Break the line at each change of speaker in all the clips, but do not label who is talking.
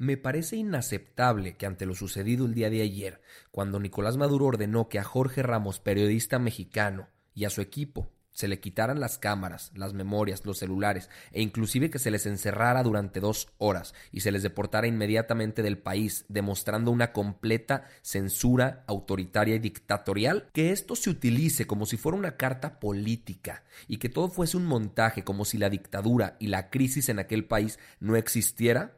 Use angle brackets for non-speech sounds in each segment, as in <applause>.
Me parece inaceptable que ante lo sucedido el día de ayer, cuando Nicolás Maduro ordenó que a Jorge Ramos, periodista mexicano, y a su equipo se le quitaran las cámaras, las memorias, los celulares e inclusive que se les encerrara durante dos horas y se les deportara inmediatamente del país, demostrando una completa censura autoritaria y dictatorial, que esto se utilice como si fuera una carta política y que todo fuese un montaje como si la dictadura y la crisis en aquel país no existiera,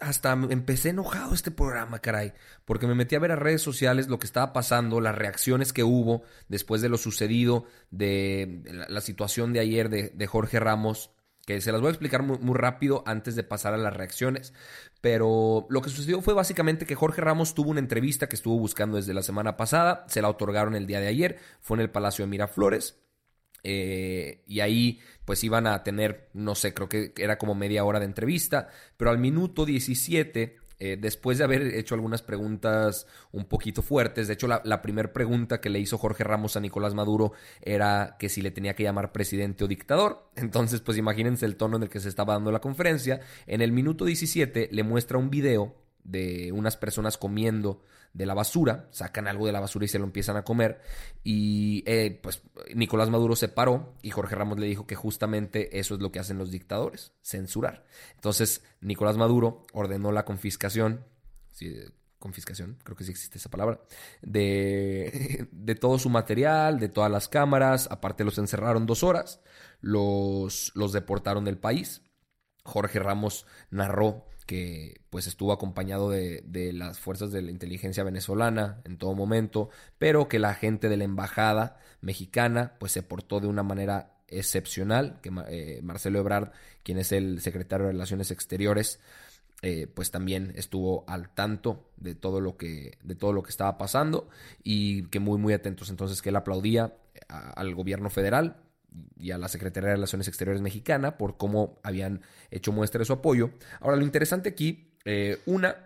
hasta empecé enojado este programa, caray, porque me metí a ver a redes sociales lo que estaba pasando, las reacciones que hubo después de lo sucedido, de la, situación de ayer de, Jorge Ramos, que se las voy a explicar muy, muy, rápido antes de pasar a las reacciones. Pero lo que sucedió fue básicamente que Jorge Ramos tuvo una entrevista que estuvo buscando desde la semana pasada, se la otorgaron el día de ayer, fue en el Palacio de Miraflores. Eh, y ahí pues iban a tener, no sé, creo que era como media hora de entrevista, pero al minuto 17, eh, después de haber hecho algunas preguntas un poquito fuertes, de hecho la, la primera pregunta que le hizo Jorge Ramos a Nicolás Maduro era que si le tenía que llamar presidente o dictador, <laughs> entonces pues imagínense el tono en el que se estaba dando la conferencia, en el minuto 17 le muestra un video de unas personas comiendo de la basura, sacan algo de la basura y se lo empiezan a comer. Y eh, pues Nicolás Maduro se paró y Jorge Ramos le dijo que justamente eso es lo que hacen los dictadores, censurar. Entonces Nicolás Maduro ordenó la confiscación, confiscación, creo que sí existe esa palabra, de, <laughs> de todo su material, de todas las cámaras, aparte los encerraron dos horas, los, los deportaron del país. Jorge Ramos narró que pues estuvo acompañado de, las fuerzas de la inteligencia venezolana en todo momento, pero que la gente de la embajada mexicana pues se portó de una manera excepcional, que eh, Marcelo Ebrard, quien es el secretario de Relaciones Exteriores, eh, pues también estuvo al tanto de todo lo que de todo lo que estaba pasando y que muy muy atentos. Entonces que él aplaudía al gobierno federal y a la Secretaría de Relaciones Exteriores mexicana por cómo habían hecho muestra de su apoyo. Ahora, lo interesante aquí, eh, una,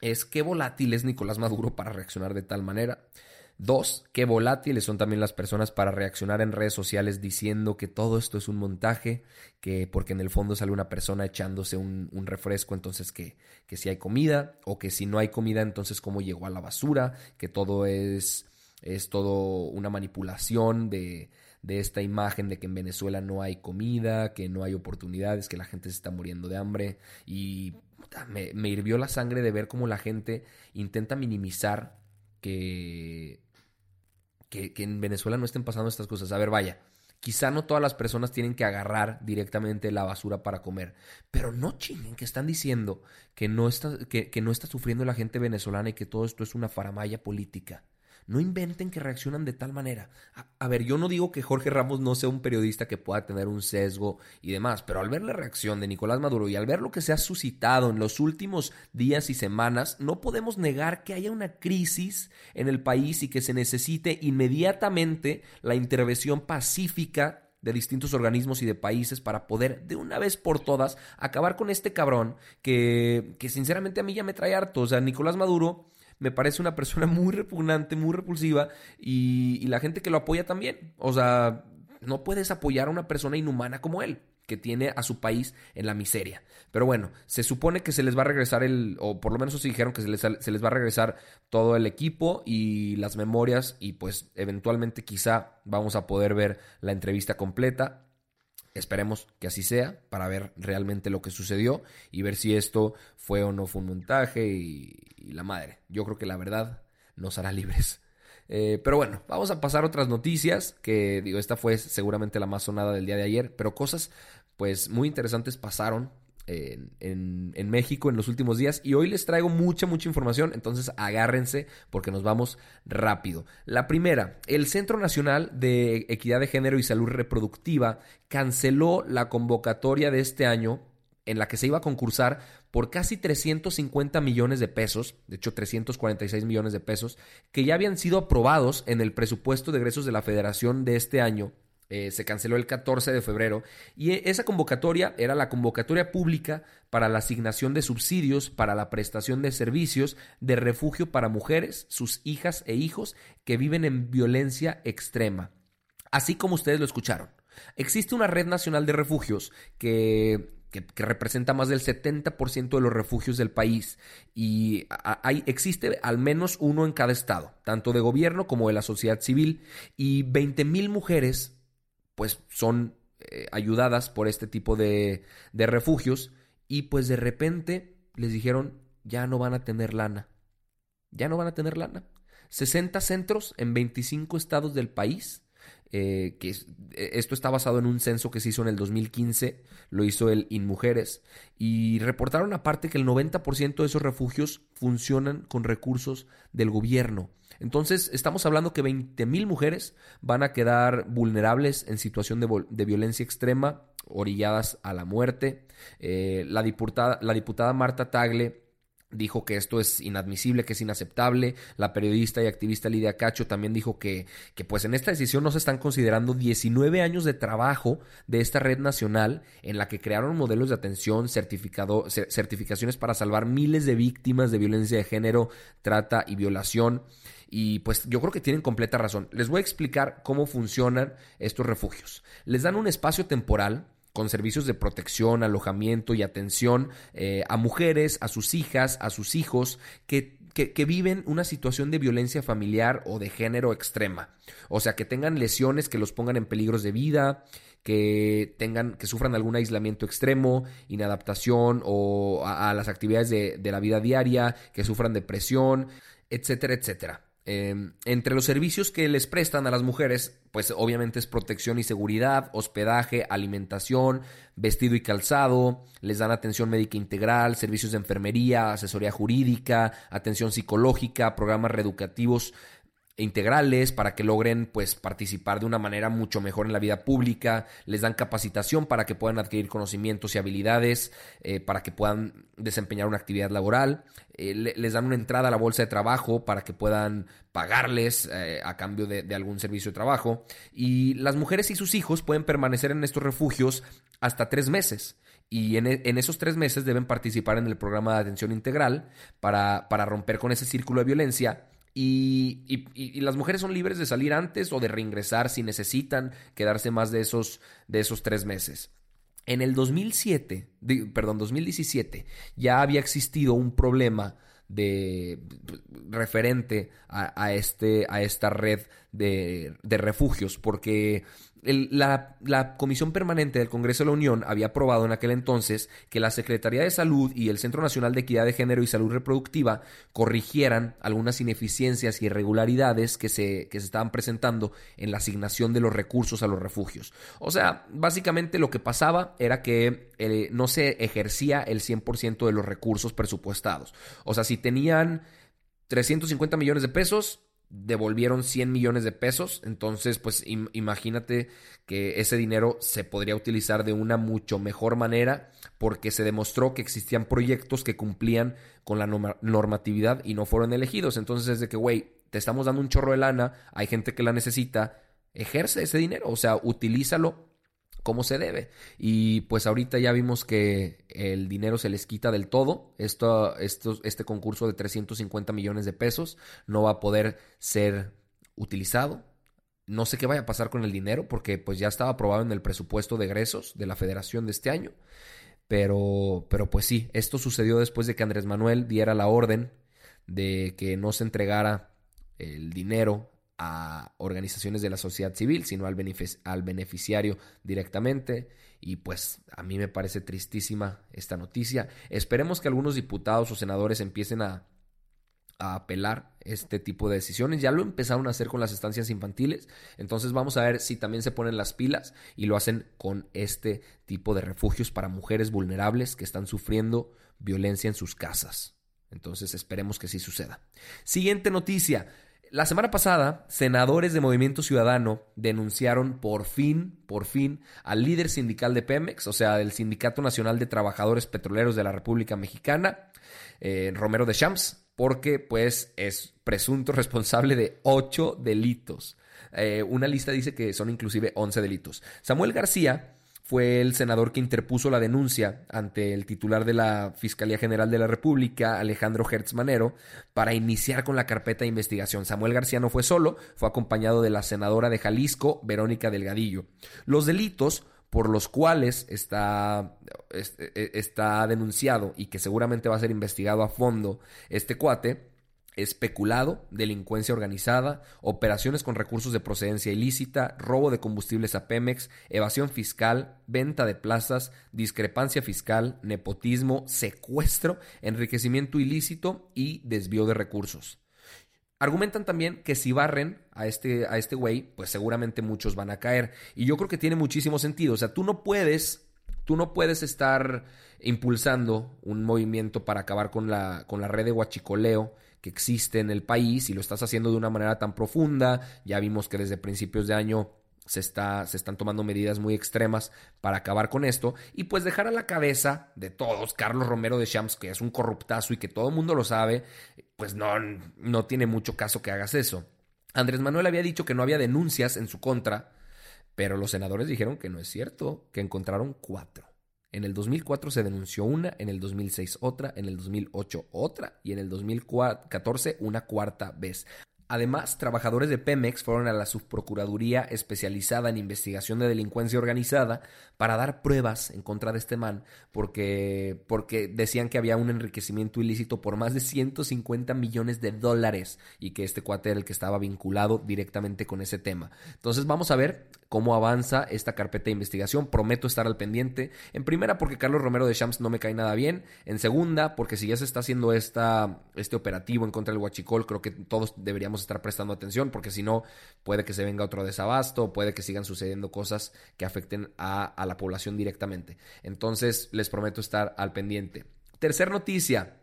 es qué volátil es Nicolás Maduro para reaccionar de tal manera. Dos, qué volátiles son también las personas para reaccionar en redes sociales diciendo que todo esto es un montaje, que porque en el fondo sale una persona echándose un, refresco, entonces que, que si hay comida, o que si no hay comida, entonces cómo llegó a la basura, que todo es, es todo una manipulación de, de esta imagen de que en Venezuela no hay comida, que no hay oportunidades, que la gente se está muriendo de hambre y me, me hirvió la sangre de ver cómo la gente intenta minimizar que, que, que en Venezuela no estén pasando estas cosas. A ver, vaya, Quizá no todas las personas tienen que agarrar directamente la basura para comer, pero no chinguen que están diciendo que no está, que, que no está sufriendo la gente venezolana y que todo esto es una faramaya política. No inventen que reaccionan de tal manera. A, ver, yo no digo que Jorge Ramos no sea un periodista que pueda tener un sesgo y demás, pero al ver la reacción de Nicolás Maduro y al ver lo que se ha suscitado en los últimos días y semanas, no podemos negar que haya una crisis en el país y que se necesite inmediatamente la intervención pacífica de distintos organismos y de países para poder de una vez por todas acabar con este cabrón que, que sinceramente a mí ya me trae harto. O sea, Nicolás Maduro me parece una persona <laughs> muy repugnante, muy repulsiva y, la gente que lo apoya también. O sea, no puedes apoyar a una persona inhumana como él que tiene a su país en la miseria. Pero bueno, se supone que se les va a regresar el, o por lo menos se dijeron que se les, se les, va a regresar todo el equipo y las memorias y pues eventualmente quizá vamos a poder ver la entrevista completa. Esperemos que así sea para ver realmente lo que sucedió y ver si esto fue o no fue un montaje y, la madre. Yo creo que la verdad nos hará libres. Eh, pero bueno, vamos a pasar a otras noticias, que digo, esta fue seguramente la más sonada del día de ayer, pero cosas pues muy interesantes pasaron en, México en los últimos días y hoy les traigo mucha, mucha información, entonces agárrense porque nos vamos rápido. La primera, el Centro Nacional de Equidad de Género y Salud Reproductiva canceló la convocatoria de este año en la que se iba a concursar por casi 350 millones de pesos, de hecho 346 millones de pesos, que ya habían sido aprobados en el presupuesto de egresos de la federación de este año eh, se canceló el 14 de febrero y e, esa convocatoria era la convocatoria pública para la asignación de subsidios para la prestación de servicios de refugio para mujeres, sus hijas e hijos que viven en violencia extrema. Así como ustedes lo escucharon. Existe una red nacional de refugios que que, representa más del 70% de los refugios del país y hay, existe al menos uno en cada estado, tanto de gobierno como de la sociedad civil, y 20 mil mujeres pues son eh, ayudadas por este tipo de, de refugios y pues de repente les dijeron ya no van a tener lana. Ya no van a tener lana. 60 centros en 25 estados del país. Eh, que eh, esto está basado en un censo que se hizo en el 2015, lo hizo el InMujeres, y reportaron aparte que el 90% de esos refugios funcionan con recursos del gobierno. Entonces, estamos hablando que 20.000 mujeres van a quedar vulnerables en situación de, violencia extrema, orilladas a la muerte. Eh, la, diputada, la diputada Marta Tagle dijo que esto es inadmisible, que es inaceptable. La periodista y activista Lidia Cacho también dijo que, que, pues en esta decisión no se están considerando 19 años de trabajo de esta red nacional en la que crearon modelos de atención, certificado, certificaciones para salvar miles de víctimas de violencia de género, trata y violación. Y pues yo creo que tienen completa razón. Les voy a explicar cómo funcionan estos refugios. Les dan un espacio temporal con servicios de protección, alojamiento y atención eh, a mujeres, a sus hijas, a sus hijos que, que, viven una situación de violencia familiar o de género extrema. O sea, que tengan lesiones que los pongan en peligros de vida, que tengan, que sufran algún aislamiento extremo, inadaptación o a, las actividades de, de la vida diaria, que sufran depresión, etcétera, etcétera. Em, entre los servicios que les prestan a las mujeres, pues obviamente es protección y seguridad, hospedaje, alimentación, vestido y calzado, les dan atención médica integral, servicios de enfermería, asesoría jurídica, atención psicológica, programas reeducativos integrales para que logren pues participar de una manera mucho mejor en la vida pública, les dan capacitación para que puedan adquirir conocimientos y habilidades, eh, para que puedan desempeñar una actividad laboral, eh, les dan una entrada a la bolsa de trabajo para que puedan pagarles eh, a cambio de, algún servicio de trabajo. Y las mujeres y sus hijos pueden permanecer en estos refugios hasta tres meses. Y en, en, esos tres meses deben participar en el programa de atención integral para, para romper con ese círculo de violencia y, las mujeres son libres de salir antes o de reingresar si necesitan quedarse más de esos, de esos tres meses. En el 2007, perdón, 2017, ya había existido un problema de referente a, este, a esta red de, de refugios, porque la, Comisión Permanente del Congreso de la Unión había aprobado en aquel entonces que la Secretaría de Salud y el Centro Nacional de Equidad de Género y Salud Reproductiva corrigieran algunas ineficiencias y irregularidades que se, que se estaban presentando en la asignación de los recursos a los refugios. O sea, básicamente lo que pasaba era que eh, no se ejercía el 100% de los recursos presupuestados. O sea, si tenían 350 millones de pesos, devolvieron 100 millones de pesos. Entonces, pues imagínate que ese dinero se podría utilizar de una mucho mejor manera porque se demostró que existían proyectos que cumplían con la normatividad y no fueron elegidos. Entonces es de que, güey, te estamos dando un chorro de lana, hay gente que la necesita, ejerce ese dinero, o sea, utilízalo como se debe. Y pues ahorita ya vimos que el dinero se les quita del todo. Esto, este concurso de 350 millones de pesos no va a poder ser utilizado. No sé qué vaya a pasar con el dinero porque pues ya estaba aprobado en el presupuesto de egresos de la federación de este año. Pero, pero pues sí, esto sucedió después de que Andrés Manuel diera la orden de que no se entregara el dinero a organizaciones de la sociedad civil, sino al, al beneficiario directamente. Y pues a mí me parece tristísima esta noticia. Esperemos que algunos diputados o senadores empiecen a, a apelar este tipo de decisiones. Ya lo empezaron a hacer con las estancias infantiles. Entonces vamos a ver si también se ponen las pilas y lo hacen con este tipo de refugios para mujeres vulnerables que están sufriendo violencia en sus casas. Entonces esperemos que sí suceda. Siguiente noticia. La semana pasada, senadores de Movimiento Ciudadano denunciaron por fin, por fin, al líder sindical de Pemex, o sea, del Sindicato Nacional de Trabajadores Petroleros de la República Mexicana, eh, Romero de Champs, porque pues es presunto <laughs> responsable de ocho delitos. Eh, una lista dice que son inclusive once delitos. Samuel García fue el senador que interpuso la denuncia ante el titular de la Fiscalía General de la República, Alejandro Hertz Manero, para iniciar con la carpeta de investigación. Samuel García no fue solo, fue acompañado de la senadora de Jalisco, Verónica Delgadillo. Los delitos por los cuales está, e, está denunciado y que seguramente va a ser investigado a fondo este cuate especulado, delincuencia organizada, operaciones con recursos de procedencia ilícita, robo de combustibles a Pemex, evasión fiscal, venta de plazas, discrepancia fiscal, nepotismo, secuestro, enriquecimiento ilícito y desvío de recursos. Argumentan también que si barren a este a este güey, pues seguramente muchos van a caer y yo creo que tiene muchísimo sentido, o sea, tú no puedes tú no puedes estar impulsando un movimiento para acabar con la con la red de huachicoleo que existe en el país y lo estás haciendo de una manera tan profunda. Ya vimos que desde principios de año se, está, se están tomando medidas muy extremas para acabar con esto y pues dejar a la cabeza de todos Carlos Romero de Champs, que es un corruptazo y que todo el mundo lo sabe, pues no, no tiene mucho caso que hagas eso. Andrés Manuel había dicho que no había denuncias en su contra, pero los senadores dijeron que no es cierto, que encontraron cuatro. En el 2004 se denunció una, en el 2006 otra, en el 2008 otra y en el 2014 una cuarta vez. Además, trabajadores de Pemex fueron a la subprocuraduría especializada en investigación de delincuencia organizada para dar pruebas en contra de este man, porque, porque decían que había un enriquecimiento ilícito por más de 150 millones de dólares y que este cuate era el que estaba vinculado directamente con ese tema. Entonces vamos a ver cómo avanza esta carpeta de investigación. Prometo estar al pendiente. En primera, porque Carlos Romero de Champs no me cae nada bien. En segunda, porque si ya se está haciendo esta, este operativo en contra del Huachicol, creo que todos deberíamos estar prestando atención, porque si no, puede que se venga otro desabasto, puede que sigan sucediendo cosas que afecten a, la población directamente. Entonces, les prometo estar al pendiente. Tercer noticia.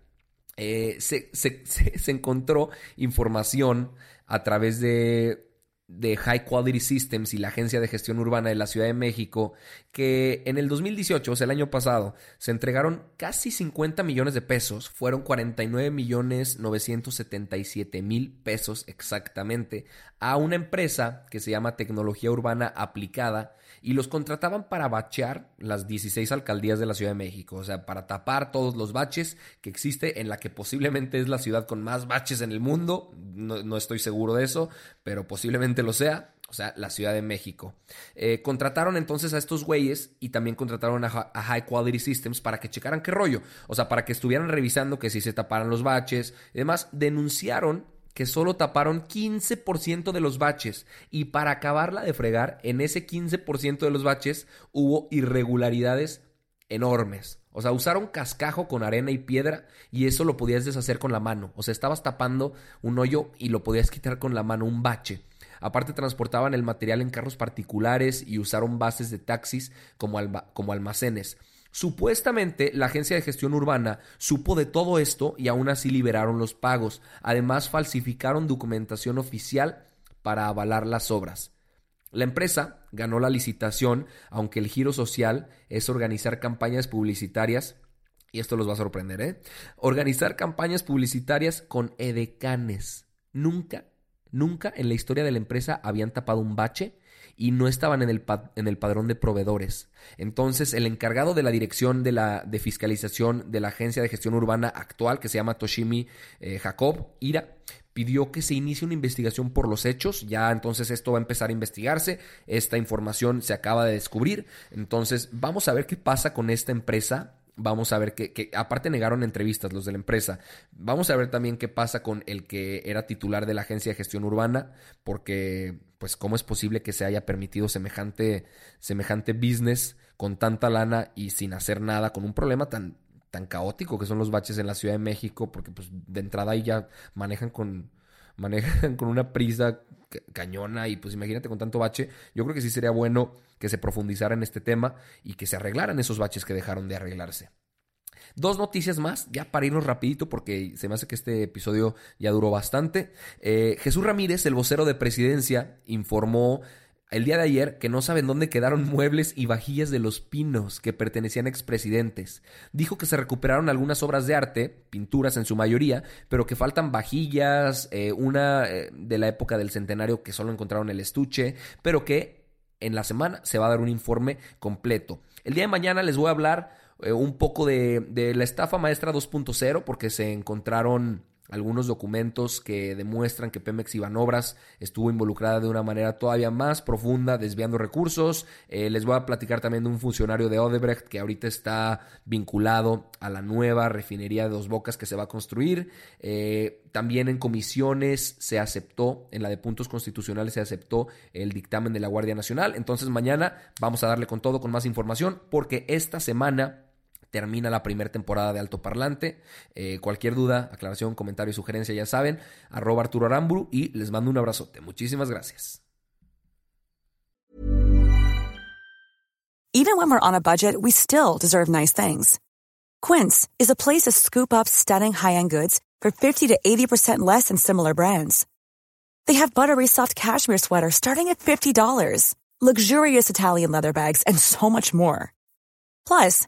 Eh, se encontró información a través de de High Quality Systems y la Agencia de Gestión Urbana de la Ciudad de México, que en el 2018, o sea, el año pasado, se entregaron casi 50 millones de pesos, fueron 49 millones 977 mil pesos exactamente, a una empresa que se llama Tecnología Urbana Aplicada, y los contrataban para bachear las 16 alcaldías de la Ciudad de México, o sea, para tapar todos los baches que existe en la que posiblemente es la ciudad con más baches en el mundo, no, estoy seguro de eso, pero posiblemente lo sea, o sea, la Ciudad de México. Eh, contrataron entonces a estos güeyes y también contrataron a, a, High Quality Systems para que checaran qué rollo, o sea, para que estuvieran revisando que si se taparan los baches y demás, denunciaron que solo taparon 15% de los baches y para acabarla de fregar, en ese 15% de los baches hubo irregularidades enormes. O sea, usaron cascajo con arena y piedra y eso lo podías deshacer con la mano. O sea, estabas tapando un hoyo y lo podías quitar con la mano, un bache. Aparte transportaban el material en carros particulares y usaron bases de taxis como, como almacenes. Supuestamente la agencia de gestión urbana supo de todo esto y aún así liberaron los pagos. Además falsificaron documentación oficial para avalar las obras. La empresa ganó la licitación, aunque el giro social es organizar campañas publicitarias, y esto los va a sorprender, ¿eh? Organizar campañas publicitarias con edecanes. Nunca, nunca en la historia de la empresa habían tapado un bache y no estaban en el, en el padrón de proveedores. Entonces, el encargado de la dirección de, la, de fiscalización de la agencia de gestión urbana actual, que se llama Toshimi eh, Jacob, Ira, pidió que se inicie una investigación por los hechos. Ya entonces esto va a empezar a investigarse. Esta información se acaba de descubrir. Entonces, vamos a ver qué pasa con esta empresa Vamos a ver qué, que, aparte negaron entrevistas los de la empresa. Vamos a ver también qué pasa con el que era titular de la agencia de gestión urbana, porque pues cómo es posible que se haya permitido semejante, semejante business con tanta lana y sin hacer nada, con un problema tan, tan caótico que son los baches en la Ciudad de México, porque pues de entrada ahí ya manejan con, manejan <laughs> con una prisa cañona y pues imagínate con tanto bache, yo creo que sí sería bueno que se profundizara en este tema y que se arreglaran esos baches que dejaron de arreglarse. Dos noticias más, ya para irnos rapidito porque se me hace que este episodio ya duró bastante. Eh, Jesús Ramírez, el vocero de presidencia, informó el día de ayer que no saben dónde quedaron muebles y vajillas de los pinos que pertenecían a expresidentes. Dijo que se recuperaron algunas obras de arte, pinturas en su mayoría, pero que faltan vajillas, eh, una eh, de la época del centenario que solo encontraron el estuche, pero que en la semana se va a dar un informe completo. El día de mañana les voy a hablar eh, un poco de, de la estafa maestra 2.0 porque se encontraron algunos documentos que demuestran que Pemex Ibanobras estuvo involucrada de una manera todavía más profunda, desviando recursos. Eh, les voy a platicar también de un funcionario de Odebrecht que ahorita está vinculado a la nueva refinería de Dos Bocas que se va a construir. Eh, también en comisiones se aceptó, en la de puntos constitucionales se aceptó el dictamen de la Guardia Nacional. Entonces mañana vamos a darle con todo, con más información, porque esta semana termina la primera temporada de Alto Parlante. Eh, cualquier duda, aclaración, comentario, sugerencia, ya saben, arroba Arturo Aramburu y les mando un abrazote. Muchísimas gracias.
Even when we're on a budget, we still deserve nice things. Quince is a place to scoop up stunning high-end goods for 50 to 80% less than similar brands. They have buttery soft cashmere sweaters starting at $50, luxurious Italian leather bags, and so much more. Plus,